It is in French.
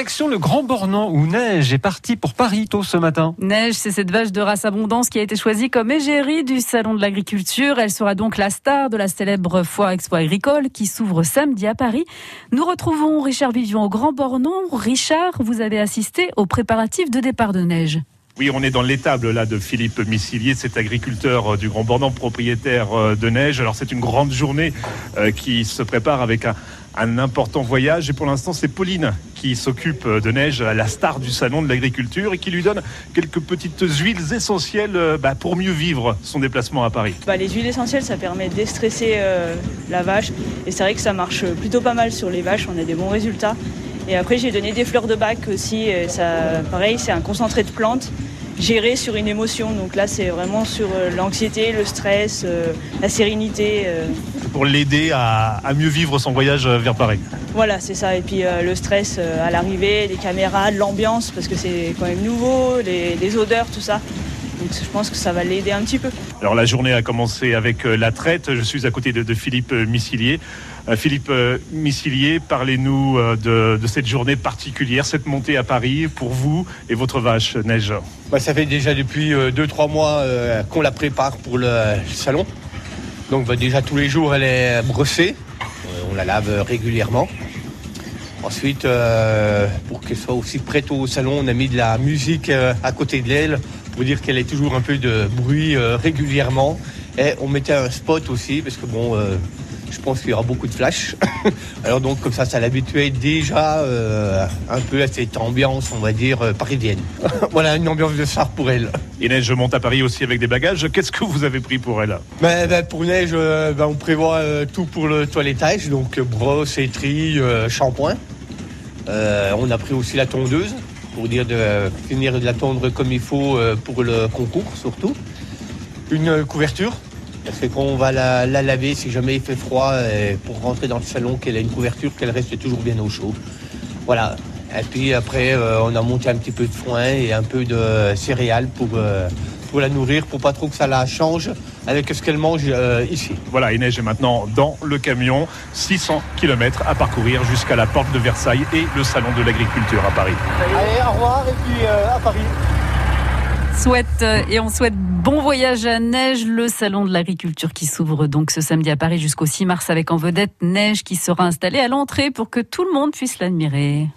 Direction le Grand Bornand où Neige est partie pour Paris tôt ce matin. Neige, c'est cette vache de race abondance qui a été choisie comme égérie du Salon de l'Agriculture. Elle sera donc la star de la célèbre foire expo agricole qui s'ouvre samedi à Paris. Nous retrouvons Richard Vivian au Grand Bornand. Richard, vous avez assisté aux préparatifs de départ de Neige. Oui, on est dans l'étable là de Philippe Missilier, cet agriculteur euh, du Grand Bornand, propriétaire euh, de neige. Alors c'est une grande journée euh, qui se prépare avec un, un important voyage. Et pour l'instant, c'est Pauline qui s'occupe de neige, la star du salon de l'agriculture, et qui lui donne quelques petites huiles essentielles bah, pour mieux vivre son déplacement à Paris. Bah, les huiles essentielles, ça permet de déstresser euh, la vache. Et c'est vrai que ça marche plutôt pas mal sur les vaches. On a des bons résultats. Et après, j'ai donné des fleurs de bac aussi. Ça, pareil, c'est un concentré de plantes géré sur une émotion. Donc là, c'est vraiment sur euh, l'anxiété, le stress, euh, la sérénité. euh. Pour l'aider à, à mieux vivre son voyage vers Paris. Voilà, c'est ça. Et puis le stress à l'arrivée, les caméras, l'ambiance, parce que c'est quand même nouveau, les, les odeurs, tout ça. Donc je pense que ça va l'aider un petit peu. Alors la journée a commencé avec euh, la traite. Je suis à côté de, de Philippe euh, Missilier. Euh, Philippe Missilier, parlez-nous de, de cette journée particulière, cette montée à Paris pour vous et votre vache Neige. Bah, ça fait déjà depuis 2-3 mois euh, qu'on la prépare pour le, le salon. Donc bah, déjà tous les jours elle est brossée. Euh, on la lave régulièrement. Ensuite, euh, pour qu'elle soit aussi prête au salon, on a mis de la musique euh, à côté de l'aile pour dire qu'elle ait toujours un peu de bruit euh, régulièrement. Et on mettait un spot aussi parce que bon, je pense qu'il y aura beaucoup de flash. Alors donc comme ça, ça l'habituait déjà euh, un peu à cette ambiance, on va dire, euh, parisienne. voilà, une ambiance de phare pour elle. Et Neige monte à Paris aussi avec des bagages. Qu'est-ce que vous avez pris pour elle Ben, ben, pour neige, euh, ben, on prévoit tout pour le toilettage, donc brosse, étrie, shampoing. On a pris aussi la tondeuse pour dire de finir de la tondre comme il faut pour le concours surtout. Une couverture, parce que quand on va la, la laver, si jamais il fait froid, euh, pour rentrer dans le salon, qu'elle ait une couverture, qu'elle reste toujours bien au chaud. Voilà. Et puis après, euh, on a monté un petit peu de foin et un peu de céréales pour, euh, pour la nourrir, pour pas trop que ça la change avec ce qu'elle mange euh, ici. Voilà, et Neige est maintenant dans le camion. 600 km à parcourir jusqu'à la porte de Versailles et le salon de l'agriculture à Paris. Allez, au revoir et puis euh, à Paris. Euh, et on souhaite bon voyage à Neige, le salon de l'agriculture qui s'ouvre donc ce samedi à Paris jusqu'au 6 mars avec en vedette Neige qui sera installée à l'entrée pour que tout le monde puisse l'admirer.